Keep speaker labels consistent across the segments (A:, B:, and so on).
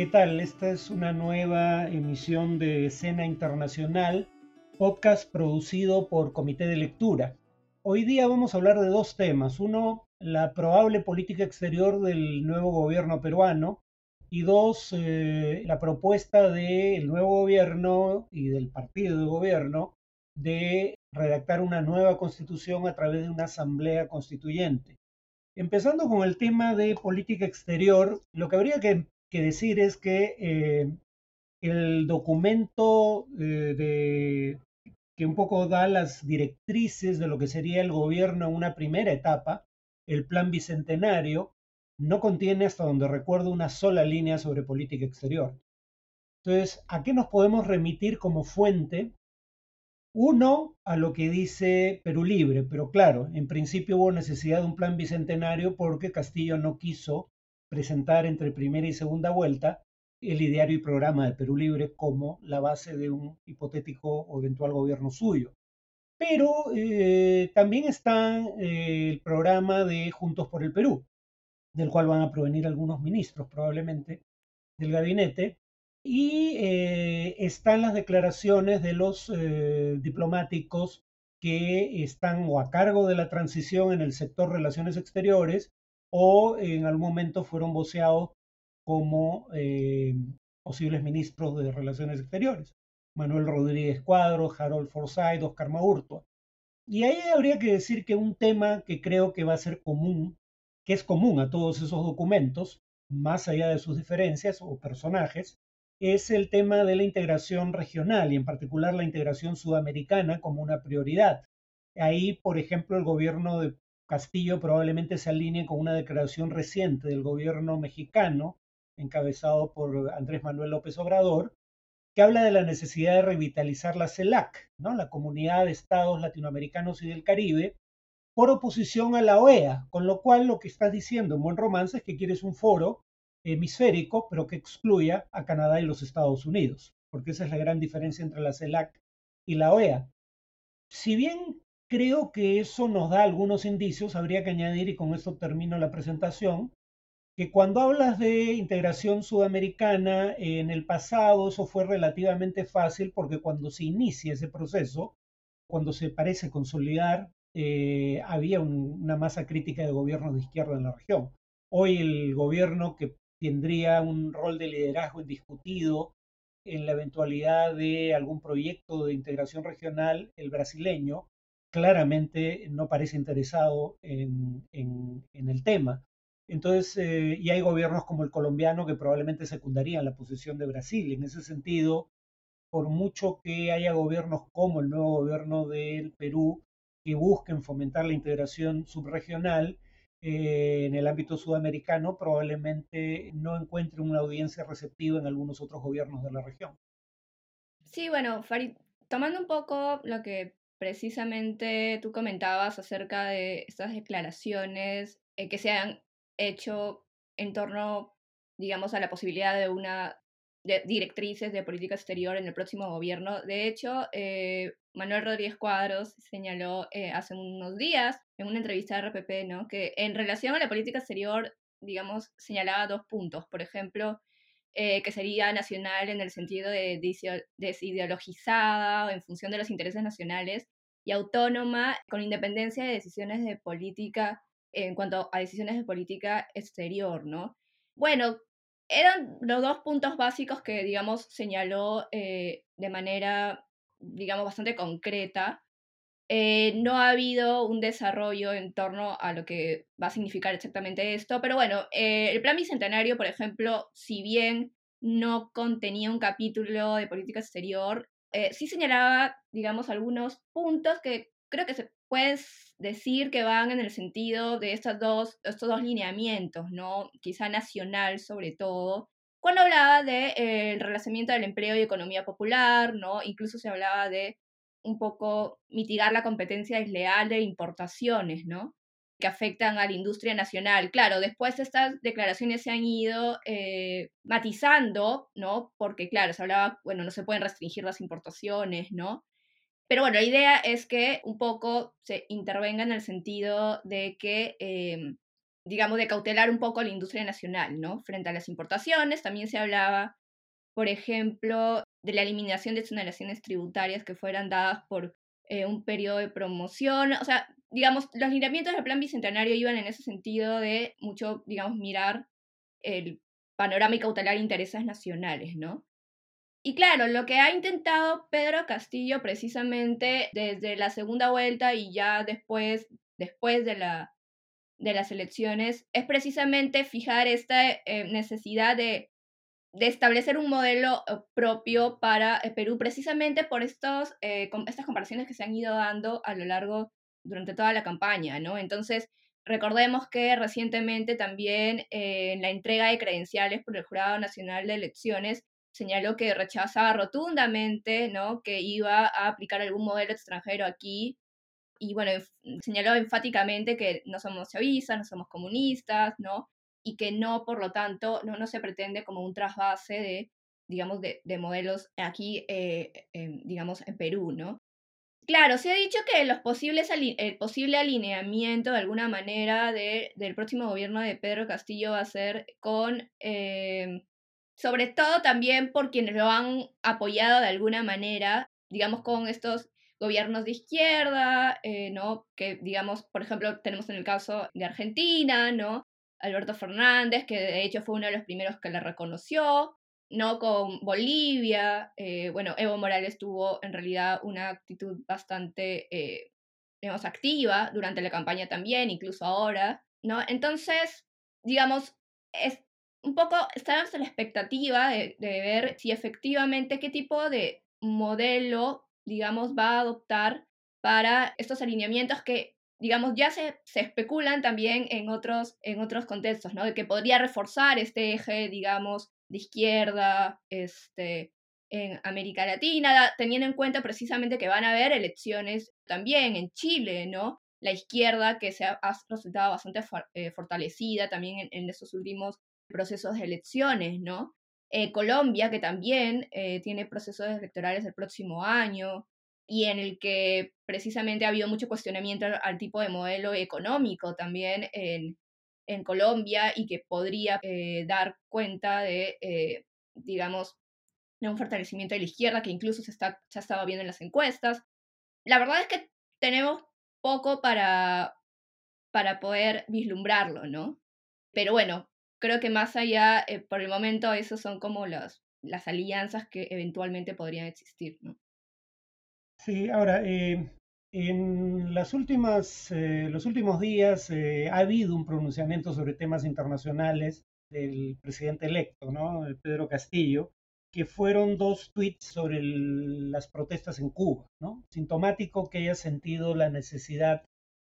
A: ¿Qué tal? Esta es una nueva emisión de Escena Internacional, podcast producido por Comité de Lectura. Hoy día vamos a hablar de dos temas. Uno, la probable política exterior del nuevo gobierno peruano. Y dos, eh, la propuesta del nuevo gobierno y del partido de gobierno de redactar una nueva constitución a través de una asamblea constituyente. Empezando con el tema de política exterior, lo que habría que que decir es que eh, el documento eh, de, que un poco da las directrices de lo que sería el gobierno en una primera etapa, el plan bicentenario, no contiene, hasta donde recuerdo, una sola línea sobre política exterior. Entonces, ¿a qué nos podemos remitir como fuente? Uno, a lo que dice Perú Libre, pero claro, en principio hubo necesidad de un plan bicentenario porque Castillo no quiso presentar entre primera y segunda vuelta el ideario y programa de Perú Libre como la base de un hipotético o eventual gobierno suyo. Pero eh, también está eh, el programa de Juntos por el Perú, del cual van a provenir algunos ministros probablemente del gabinete, y eh, están las declaraciones de los diplomáticos que están o a cargo de la transición en el sector relaciones exteriores o en algún momento fueron voceados como eh, posibles ministros de Relaciones Exteriores. Manuel Rodríguez Cuadro, Harold Forsyth, Oscar Maurtua. Y ahí habría que decir que un tema que creo que va a ser común, que es común a todos esos documentos, más allá de sus diferencias o personajes, es el tema de la integración regional y en particular la integración sudamericana como una prioridad. Ahí, por ejemplo, el gobierno de Castillo probablemente se alinee con una declaración reciente del gobierno mexicano, encabezado por Andrés Manuel López Obrador, que habla de la necesidad de revitalizar la CELAC, ¿no? la Comunidad de Estados Latinoamericanos y del Caribe, por oposición a la OEA, con lo cual lo que estás diciendo en buen romance es que quieres un foro hemisférico, pero que excluya a Canadá y los Estados Unidos, porque esa es la gran diferencia entre la CELAC y la OEA. Si bien Creo que eso nos da algunos indicios, habría que añadir, y con esto termino la presentación, que cuando hablas de integración sudamericana, en el pasado eso fue relativamente fácil porque cuando se inicia ese proceso, cuando se parece consolidar, eh, había una masa crítica de gobiernos de izquierda en la región. Hoy el gobierno que tendría un rol de liderazgo indiscutido en la eventualidad de algún proyecto de integración regional, el brasileño, claramente no parece interesado en, el tema. Entonces, eh, y hay gobiernos como el colombiano que probablemente secundarían la posición de Brasil. En ese sentido, por mucho que haya gobiernos como el nuevo gobierno del Perú que busquen fomentar la integración subregional, eh, en el ámbito sudamericano probablemente no encuentre una audiencia receptiva en algunos otros gobiernos de la región.
B: Sí, bueno, tomando un poco lo que precisamente tú comentabas acerca de estas declaraciones eh, que se han hecho en torno, digamos, a la posibilidad de una de directrices de política exterior en el próximo gobierno. De hecho, eh, Manuel Rodríguez Cuadros señaló eh, hace unos días en una entrevista de RPP, ¿no? que en relación a la política exterior, digamos, señalaba dos puntos. Por ejemplo, eh, que sería nacional en el sentido de desideologizada o en función de los intereses nacionales y autónoma con independencia de decisiones de política en cuanto a decisiones de política exterior, ¿no? Bueno, eran los dos puntos básicos que, digamos, señaló eh, de manera, digamos, bastante concreta. Eh, no ha habido un desarrollo en torno a lo que va a significar exactamente esto, pero bueno, eh, el plan bicentenario, por ejemplo, si bien no contenía un capítulo de política exterior, eh, sí señalaba, digamos, algunos puntos que creo que se puede decir que van en el sentido de estas dos, estos dos lineamientos, ¿no? Quizá nacional sobre todo, cuando hablaba del de, relacionamiento del empleo y economía popular, ¿no? Incluso se hablaba de un poco mitigar la competencia desleal de importaciones, ¿no? que afectan a la industria nacional. Claro, después estas declaraciones se han ido eh, matizando, ¿no? Porque, claro, se hablaba, bueno, no se pueden restringir las importaciones, ¿no? Pero bueno, la idea es que un poco se intervenga en el sentido de que em, digamos, de cautelar un poco la industria nacional, ¿no? Frente a las importaciones, también se hablaba, por ejemplo, de la eliminación de exoneraciones tributarias que fueran dadas por eh, un periodo de promoción, o sea, digamos, los lineamientos del plan bicentenario iban en ese sentido de mucho, digamos, mirar el panorama y cautelar intereses nacionales, ¿no? Y claro, lo que ha intentado Pedro Castillo precisamente desde la segunda vuelta y ya después, después de, la, de las elecciones es precisamente fijar esta eh, necesidad de, de, establecer un modelo eh, propio para eh, Perú, precisamente por estos, estas comparaciones que se han ido dando a lo largo, durante toda la campaña, ¿no? Entonces, recordemos que recientemente también en la entrega de credenciales por el Jurado Nacional de Elecciones, señaló que rechazaba rotundamente, ¿no? Que iba a aplicar algún modelo extranjero aquí. Y bueno, señaló enfáticamente que no somos chavistas, no somos comunistas, ¿no? Y que no, por lo tanto, no, no se pretende como un trasvase de, digamos, de, de modelos aquí, eh, digamos, en Perú, ¿no? Claro, se ha dicho que los posibles el posible alineamiento de alguna manera de, del próximo gobierno de Pedro Castillo va a ser con eh, sobre todo también por quienes lo han apoyado de alguna manera, digamos, con estos gobiernos de izquierda, eh, ¿no? Que, digamos, por ejemplo, tenemos en el caso de Argentina, ¿no? Alberto Fernández, que de hecho fue uno de los primeros que la reconoció, ¿no? Con Bolivia, eh, bueno, Evo Morales tuvo en realidad una actitud bastante, eh, digamos, activa durante la campaña también, incluso ahora, ¿no? Entonces, digamos, es, un poco estamos en la expectativa de, ver si efectivamente qué tipo de modelo, digamos, va a adoptar para estos alineamientos que, digamos, ya se, se especulan también en otros, en otros contextos, ¿no? De que podría reforzar este eje, digamos, de izquierda, este, en América Latina, teniendo en cuenta precisamente que van a haber elecciones también en Chile, ¿no? La izquierda que se ha, resultado bastante eh, fortalecida también en, en estos últimos procesos de elecciones, ¿no? Eh, Colombia, que también eh, tiene procesos electorales el próximo año y en el que precisamente ha habido mucho cuestionamiento al, tipo de modelo económico también en, en Colombia y que podría eh, dar cuenta de, digamos, de un fortalecimiento de la izquierda que incluso se, está, se ha estado viendo en las encuestas. La verdad es que tenemos poco para, para poder vislumbrarlo, ¿no? Pero bueno, creo que más allá, eh, por el momento, esos son como las alianzas que eventualmente podrían existir, ¿no?
A: Sí, ahora, eh, en las últimas, eh, los últimos días ha habido un pronunciamiento sobre temas internacionales del presidente electo, ¿no? Pedro Castillo, que fueron dos tweets sobre las protestas en Cuba, ¿no? Sintomático que haya sentido la necesidad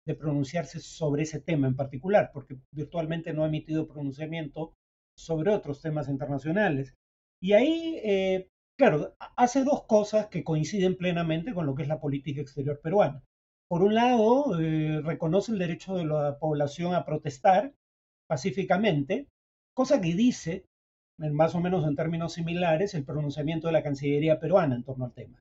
A: de pronunciarse sobre ese tema en particular, porque virtualmente no ha emitido pronunciamiento sobre otros temas internacionales. Y ahí, eh, claro, hace dos cosas que coinciden plenamente con lo que es la política exterior peruana. Por un lado, eh, reconoce el derecho de la población a protestar pacíficamente, cosa que dice, más o menos en términos similares, el pronunciamiento de la Cancillería peruana en torno al tema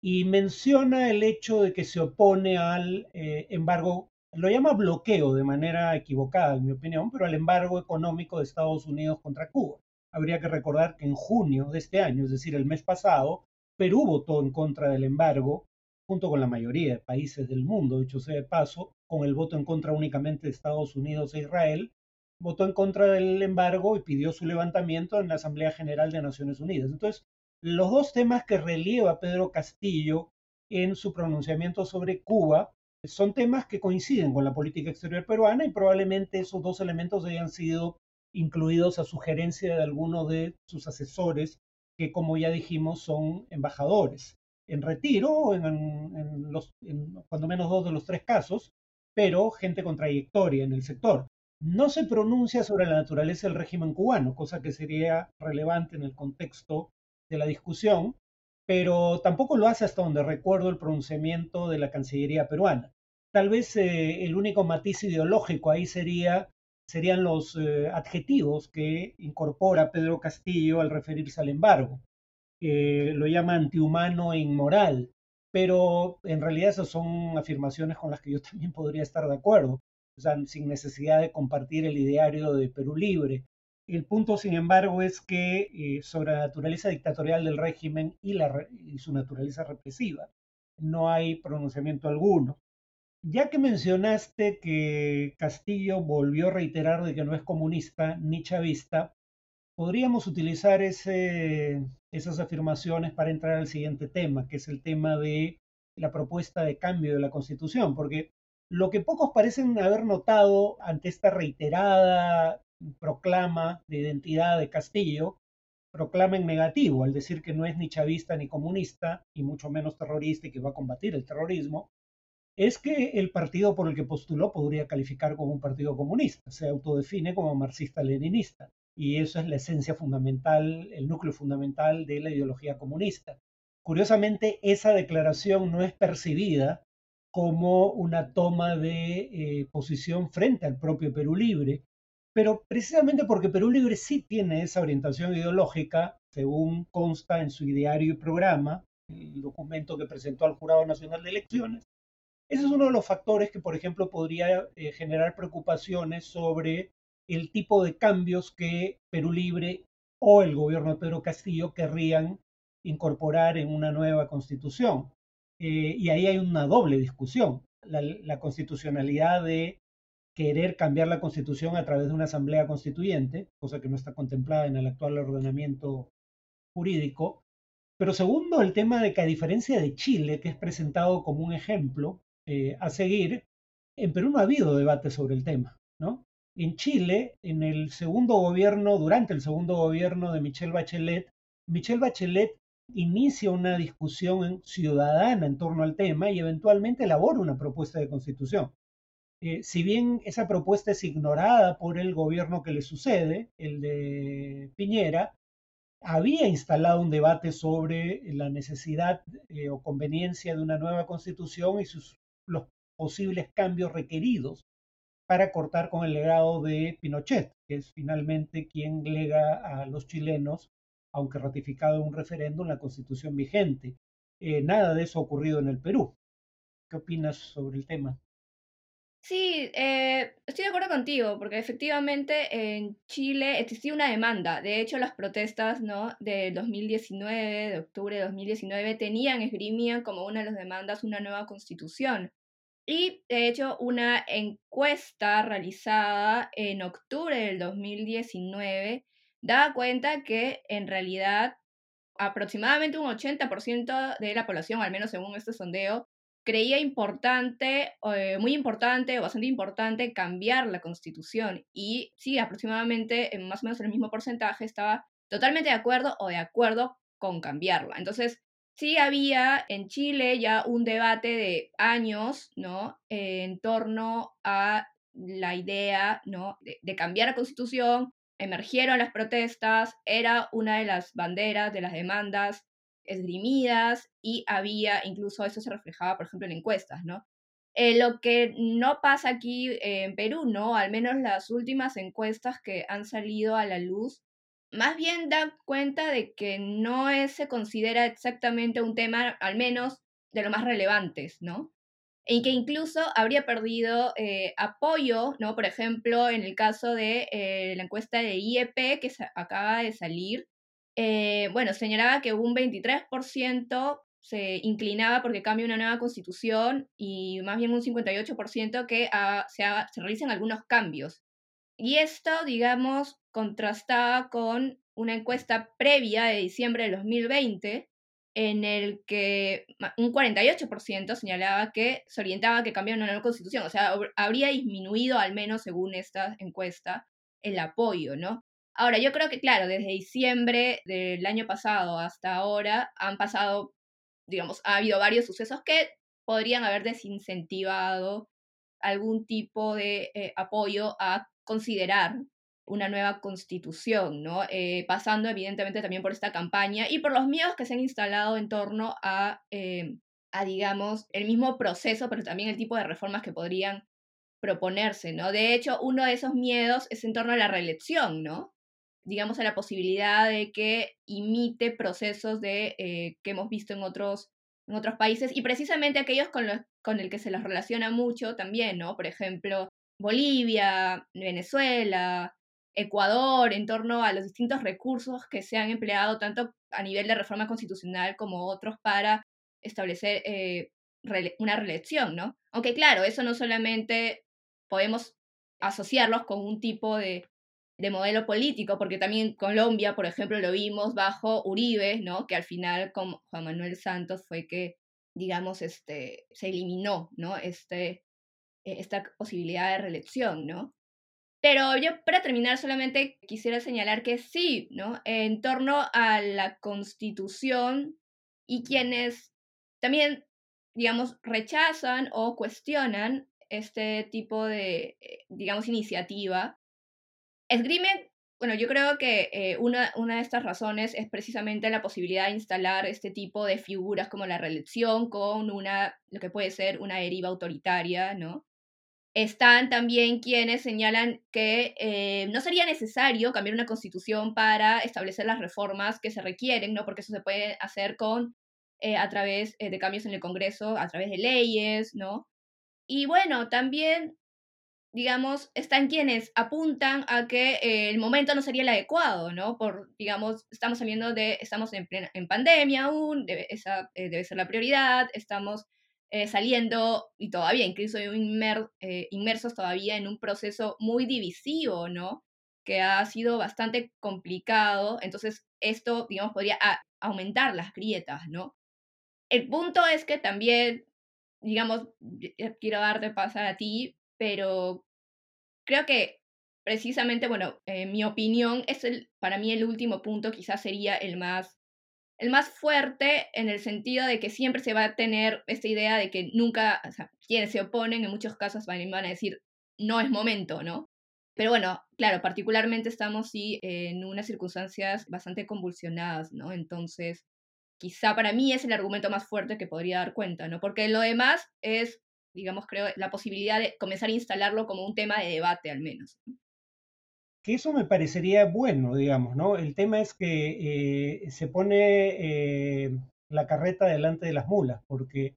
A: y menciona el hecho de que se opone al eh, embargo, lo llama bloqueo de manera equivocada, en mi opinión, pero al embargo económico de Estados Unidos contra Cuba. Habría que recordar que en junio de este año, es decir, el mes pasado, Perú votó en contra del embargo, junto con la mayoría de países del mundo, dicho sea de paso, con el voto en contra únicamente de Estados Unidos e Israel, votó en contra del embargo y pidió su levantamiento en la Asamblea General de Naciones Unidas. Entonces, los dos temas que relieva Pedro Castillo en su pronunciamiento sobre Cuba son temas que coinciden con la política exterior peruana y probablemente esos dos elementos hayan sido incluidos a sugerencia de algunos de sus asesores que, como ya dijimos, son embajadores en retiro, en, en los, en cuando menos dos de los tres casos, pero gente con trayectoria en el sector. No se pronuncia sobre la naturaleza del régimen cubano, cosa que sería relevante en el contexto de la discusión, pero tampoco lo hace hasta donde recuerdo el pronunciamiento de la Cancillería peruana. Tal vez eh, el único matiz ideológico ahí sería, serían los eh, adjetivos que incorpora Pedro Castillo al referirse al embargo. lo llama antihumano e inmoral, pero en realidad esas son afirmaciones con las que yo también podría estar de acuerdo. o sea, sin necesidad de compartir el ideario de Perú Libre. El punto, sin embargo, es que eh, sobre la naturaleza dictatorial del régimen y, y su naturaleza represiva no hay pronunciamiento alguno. Ya que mencionaste que Castillo volvió a reiterar de que no es comunista ni chavista, podríamos utilizar esas afirmaciones para entrar al siguiente tema, que es el tema de la propuesta de cambio de la Constitución, porque lo que pocos parecen haber notado ante esta reiterada proclama de identidad de Castillo, proclama en negativo al decir que no es ni chavista ni comunista, y mucho menos terrorista y que va a combatir el terrorismo, es que el partido por el que postuló podría calificar como un partido comunista, se autodefine como marxista-leninista y eso es la esencia fundamental, el núcleo fundamental de la ideología comunista. Curiosamente, esa declaración no es percibida como una toma de eh, posición frente al propio Perú Libre, pero precisamente porque Perú Libre sí tiene esa orientación ideológica, según consta en su ideario y programa, el documento que presentó al Jurado Nacional de Elecciones, ese es uno de los factores que, por ejemplo, podría eh, generar preocupaciones sobre el tipo de cambios que Perú Libre o el gobierno de Pedro Castillo querrían incorporar en una nueva constitución. Eh, y ahí hay una doble discusión. La, constitucionalidad de querer cambiar la constitución a través de una asamblea constituyente, cosa que no está contemplada en el actual ordenamiento jurídico. Pero segundo, el tema de que a diferencia de Chile, que es presentado como un ejemplo eh, a seguir, en Perú no ha habido debate sobre el tema, ¿no? En Chile, en el segundo gobierno, durante el segundo gobierno de Michelle Bachelet, Michelle Bachelet inicia una discusión ciudadana en torno al tema y eventualmente elabora una propuesta de constitución. Eh, si bien esa propuesta es ignorada por el gobierno que le sucede, el de Piñera, había instalado un debate sobre la necesidad eh, o conveniencia de una nueva constitución y sus, los posibles cambios requeridos para cortar con el legado de Pinochet, que es finalmente quien lega a los chilenos, aunque ratificado en un referéndum, la constitución vigente. Eh, nada de eso ha ocurrido en el Perú. ¿Qué opinas sobre el tema?
B: Sí, eh, estoy de acuerdo contigo, porque efectivamente en Chile existía una demanda. De hecho, las protestas ¿no? de 2019, de octubre de 2019, tenían, esgrimían como una de las demandas una nueva constitución. Y de hecho, una encuesta realizada en octubre del 2019 da cuenta que en realidad aproximadamente un 80% de la población, al menos según este sondeo, creía importante, eh, muy importante o bastante importante cambiar la constitución. Y sí, aproximadamente en más o menos el mismo porcentaje estaba totalmente de acuerdo o de acuerdo con cambiarla. Entonces, sí había en Chile ya un debate de años, ¿no? en torno a la idea, ¿no? De, cambiar la constitución, emergieron las protestas, era una de las banderas de las demandas esgrimidas y había, incluso eso se reflejaba, por ejemplo, en encuestas, ¿no? Eh, lo que no pasa aquí en Perú, ¿no? Al menos las últimas encuestas que han salido a la luz más bien da cuenta de que no se considera exactamente un tema, al menos de lo más relevantes, ¿no? Y que incluso habría perdido eh, apoyo, ¿no? Por ejemplo, en el caso de eh, la encuesta de IEP que acaba de salir, eh, bueno, señalaba que un 23% se inclinaba porque cambie una nueva constitución y más bien un 58% que ah, se, se realicen algunos cambios. Y esto, digamos, contrastaba con una encuesta previa de diciembre de 2020 en el que un 48% señalaba que se orientaba a que cambiara una nueva constitución, o sea, habría disminuido al menos según esta encuesta el apoyo, ¿no? Ahora, yo creo que, claro, desde diciembre del año pasado hasta ahora han pasado, digamos, ha habido varios sucesos que podrían haber desincentivado algún tipo de eh, apoyo a considerar una nueva constitución, ¿no? Eh, pasando evidentemente también por esta campaña y por los miedos que se han instalado en torno a, eh, a, digamos, el mismo proceso, pero también el tipo de reformas que podrían proponerse, ¿no? De hecho, uno de esos miedos es en torno a la reelección, ¿no? Digamos, a la posibilidad de que imite procesos de, eh, que hemos visto en otros, en otros países y precisamente aquellos con los con el que se los relaciona mucho también, ¿no? Por ejemplo, Bolivia, Venezuela, Ecuador, en torno a los distintos recursos que se han empleado tanto a nivel de reforma constitucional como otros para establecer eh, una reelección, ¿no? Aunque claro, eso no solamente podemos asociarlos con un tipo de, de modelo político, porque también Colombia, por ejemplo, lo vimos bajo Uribe, ¿no? Que al final con Juan Manuel Santos fue que, digamos, este, se eliminó, ¿no? Este, e, esta posibilidad de reelección, ¿no? Pero yo para terminar solamente quisiera señalar que sí, ¿no? En torno a la constitución y quienes también, digamos, rechazan o cuestionan este tipo de, eh, digamos, iniciativa, esgrimen, bueno, yo creo que eh, una, una de estas razones es precisamente la posibilidad de instalar este tipo de figuras como la reelección con una, lo que puede ser una deriva autoritaria, ¿no? Están también quienes señalan que eh, no sería necesario cambiar una constitución para establecer las reformas que se requieren, ¿no? Porque eso se puede hacer con, eh, a través eh, de cambios en el Congreso, a través de leyes, ¿no? Y bueno, también, digamos, están quienes apuntan a que el momento no sería el adecuado, ¿no? Por, digamos, estamos saliendo de, estamos en, en pandemia aún, esa debe ser la prioridad, estamos eh, saliendo y todavía incluso eh, inmersos todavía en un proceso muy divisivo, ¿no? Que ha sido bastante complicado. Entonces, esto, digamos, podría aumentar las grietas, ¿no? El punto es que también, digamos, quiero darte paso a ti, pero creo que precisamente, bueno, en mi opinión, es el, para mí el último punto quizás sería el más el más fuerte en el sentido de que siempre se va a tener esta idea de que nunca, o sea, quienes se oponen en muchos casos van, a decir, no es momento, ¿no? Pero bueno, claro, particularmente estamos sí en unas circunstancias bastante convulsionadas, ¿no? Entonces, quizá para mí es el argumento más fuerte que podría dar cuenta, ¿no? Porque lo demás es, digamos, creo, la posibilidad de comenzar a instalarlo como un tema de debate al menos
A: que eso me parecería bueno, digamos, ¿no? El tema es que eh, se pone eh, la carreta delante de las mulas, porque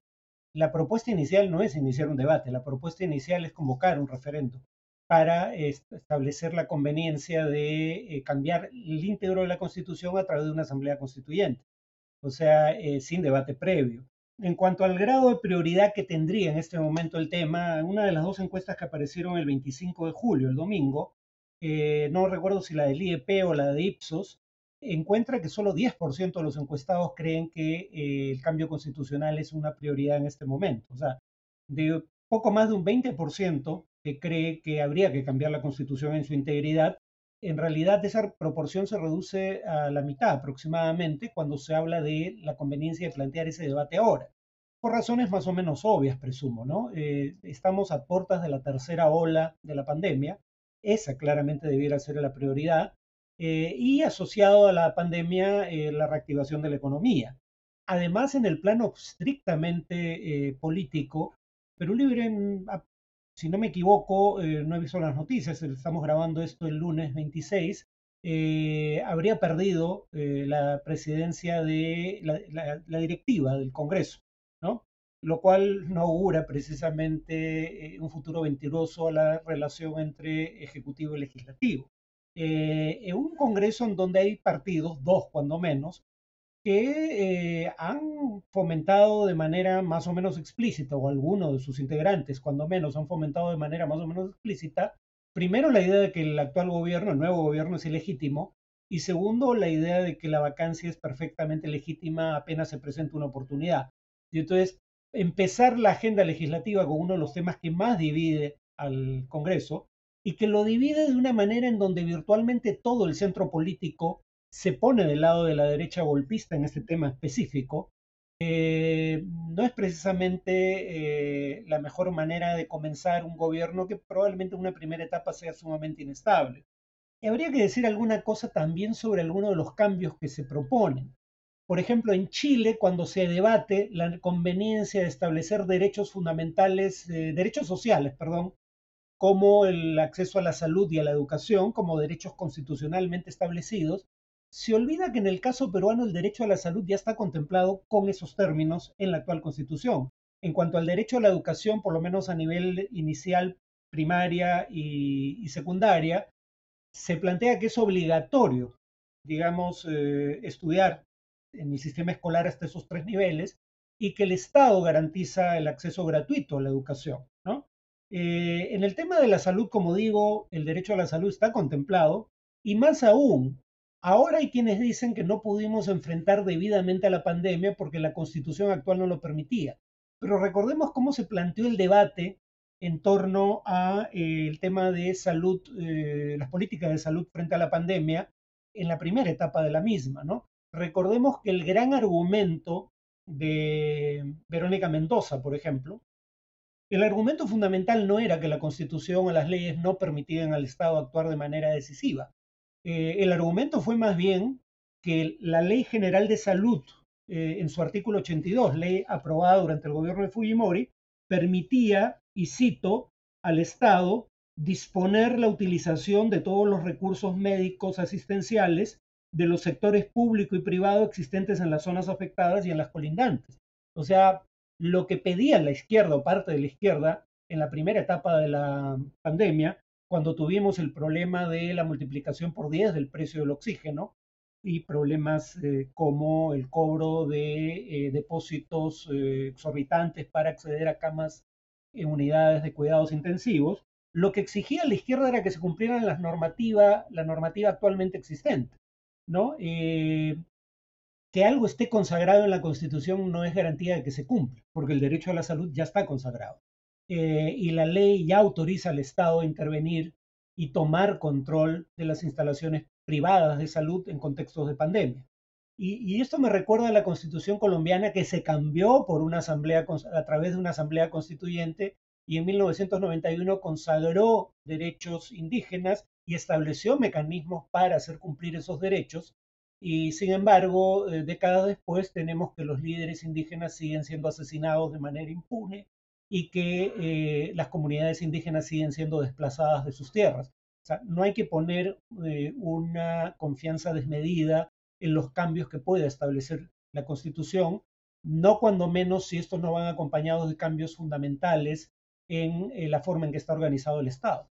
A: la propuesta inicial no es iniciar un debate, la propuesta inicial es convocar un referendo para establecer la conveniencia de eh, cambiar el íntegro de la Constitución a través de una asamblea constituyente, o sea, sin debate previo. En cuanto al grado de prioridad que tendría en este momento el tema, una de las dos encuestas que aparecieron el 25 de julio, el domingo, eh, no recuerdo si la del IEP o la de Ipsos, encuentra que solo 10% de los encuestados creen que eh, el cambio constitucional es una prioridad en este momento. O sea, de poco más de un 20% que cree que habría que cambiar la constitución en su integridad, en realidad esa proporción se reduce a la mitad aproximadamente cuando se habla de la conveniencia de plantear ese debate ahora. Por razones más o menos obvias, presumo, ¿no? Eh, estamos a puertas de la tercera ola de la pandemia esa claramente debiera ser la prioridad. Eh, y asociado a la pandemia, eh, la reactivación de la economía. Además, en el plano estrictamente eh, político, Perú Libre, ah, si no me equivoco, no he visto las noticias, estamos grabando esto el lunes 26, habría perdido la presidencia de la, directiva del Congreso. Lo cual no augura precisamente eh, un futuro venturoso a la relación entre ejecutivo y legislativo. Eh, en un Congreso en donde hay partidos, dos cuando menos, que eh, han fomentado de manera más o menos explícita, o algunos de sus integrantes cuando menos han fomentado de manera más o menos explícita, primero la idea de que el actual gobierno, el nuevo gobierno es ilegítimo, y segundo la idea de que la vacancia es perfectamente legítima apenas se presenta una oportunidad. Y entonces empezar la agenda legislativa con uno de los temas que más divide al Congreso y que lo divide de una manera en donde virtualmente todo el centro político se pone del lado de la derecha golpista en este tema específico, no es precisamente eh, la mejor manera de comenzar un gobierno que probablemente en una primera etapa sea sumamente inestable. Y habría que decir alguna cosa también sobre algunos de los cambios que se proponen. Por ejemplo, en Chile, cuando se debate la conveniencia de establecer derechos fundamentales, eh, derechos sociales, perdón, como el acceso a la salud y a la educación, como derechos constitucionalmente establecidos, se olvida que en el caso peruano el derecho a la salud ya está contemplado con esos términos en la actual constitución. En cuanto al derecho a la educación, por lo menos a nivel inicial, primaria y, secundaria, se plantea que es obligatorio, digamos, eh, estudiar en el sistema escolar hasta esos tres niveles y que el Estado garantiza el acceso gratuito a la educación. ¿no? Eh, en el tema de la salud, como digo, el derecho a la salud está contemplado y más aún, ahora hay quienes dicen que no pudimos enfrentar debidamente a la pandemia porque la constitución actual no lo permitía. Pero recordemos cómo se planteó el debate en torno al eh, tema de salud, eh, las políticas de salud frente a la pandemia en la primera etapa de la misma, ¿no? Recordemos que el gran argumento de Verónica Mendoza, por ejemplo, el argumento fundamental no era que la Constitución o las leyes no permitían al Estado actuar de manera decisiva. Eh, el argumento fue más bien que la Ley General de Salud, eh, en su artículo 82, ley aprobada durante el gobierno de Fujimori, permitía, y cito, al Estado disponer la utilización de todos los recursos médicos asistenciales de los sectores público y privado existentes en las zonas afectadas y en las colindantes. O sea, lo que pedía la izquierda o parte de la izquierda en la primera etapa de la pandemia, cuando tuvimos el problema de la multiplicación por 10 del precio del oxígeno y problemas eh, como el cobro de eh, depósitos eh, exorbitantes para acceder a camas en unidades de cuidados intensivos, lo que exigía la izquierda era que se cumplieran las normativa, la normativa actualmente existente. ¿No? Eh, que algo esté consagrado en la Constitución no es garantía de que se cumpla, porque el derecho a la salud ya está consagrado. Eh, y la ley ya autoriza al Estado a intervenir y tomar control de las instalaciones privadas de salud en contextos de pandemia. Y, esto me recuerda a la Constitución colombiana que se cambió por una asamblea a través de una asamblea constituyente y en 1991 consagró derechos indígenas y estableció mecanismos para hacer cumplir esos derechos. Y sin embargo, eh, décadas después tenemos que los líderes indígenas siguen siendo asesinados de manera impune y que eh, las comunidades indígenas siguen siendo desplazadas de sus tierras. O sea, no hay que poner eh, una confianza desmedida en los cambios que pueda establecer la Constitución, no cuando menos si estos no van acompañados de cambios fundamentales en la forma en que está organizado el Estado.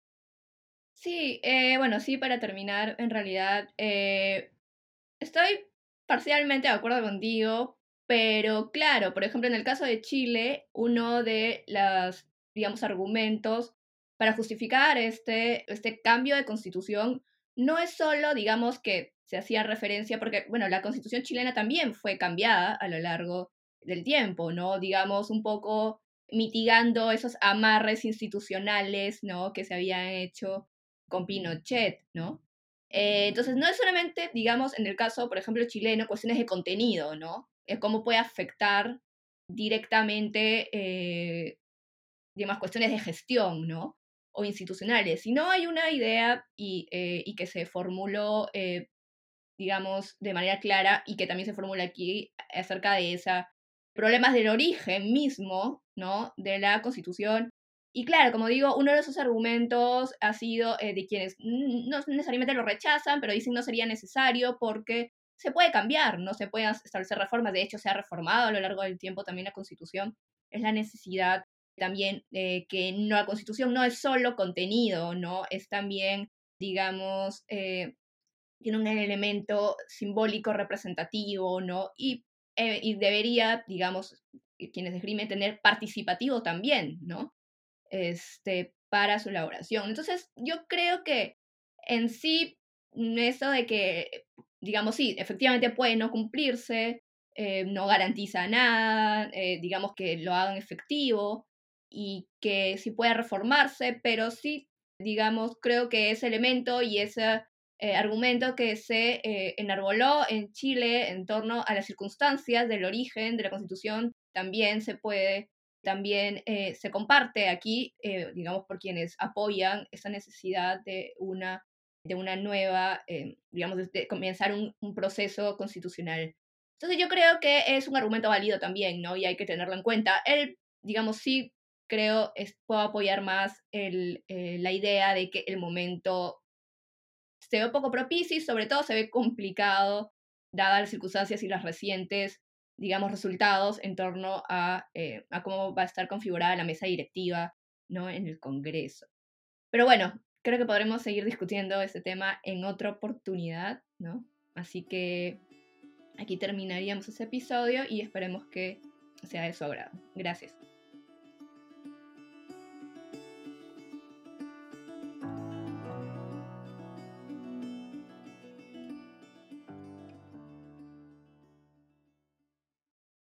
B: Sí, eh, bueno, sí, para terminar, en realidad eh, estoy parcialmente de acuerdo contigo, pero claro, por ejemplo, en el caso de Chile, uno de los, digamos, argumentos para justificar este, este cambio de constitución no es solo, digamos, que se hacía referencia, porque, bueno, la constitución chilena también fue cambiada a lo largo del tiempo, ¿no? Digamos, un poco mitigando esos amarres institucionales, ¿no? Que se habían hecho con Pinochet, ¿no? Eh, entonces, no es solamente, digamos, en el caso, por ejemplo, chileno, cuestiones de contenido, ¿no? Es cómo puede afectar directamente, eh, digamos, cuestiones de gestión, ¿no? O institucionales. Si no hay una idea y, eh, y que se formuló, eh, digamos, de manera clara y que también se formula aquí acerca de esos problemas del origen mismo, ¿no? De la constitución y claro, como digo, uno de esos argumentos ha sido eh, de quienes no necesariamente lo rechazan, pero dicen no sería necesario porque se puede cambiar, no se pueden establecer reformas, de hecho se ha reformado a lo largo del tiempo también la Constitución, es la necesidad también eh, que no, la Constitución no es solo contenido, ¿no? Es también, digamos, eh, tiene un elemento simbólico representativo, ¿no? Y, y debería, digamos, quienes esgrimen tener participativo también, ¿no? Este, para su elaboración. Entonces, yo creo que en sí, mm, eso de que, digamos, sí, efectivamente puede no cumplirse, eh, no garantiza nada, eh, digamos que lo hagan efectivo y que sí puede reformarse, pero sí, digamos, creo que ese elemento y ese eh, argumento que se enarboló en Chile en torno a las circunstancias del origen de la Constitución también se puede también eh, se comparte aquí, eh, digamos, por quienes apoyan esa necesidad de una, de una nueva, eh, digamos, de, comenzar un, un, proceso constitucional. Entonces yo creo que es un argumento válido también, ¿no? Y hay que tenerlo en cuenta. Él, digamos, sí creo, es, puedo apoyar más el, la idea de que el momento se ve poco propicio y sobre todo se ve complicado, dadas las circunstancias y las recientes digamos, resultados en torno a, eh, a cómo va a estar configurada la mesa directiva ¿no? en el Congreso. Pero bueno, creo que podremos seguir discutiendo este tema en otra oportunidad, ¿no? Así que aquí terminaríamos ese episodio y esperemos que sea de su agrado. Gracias.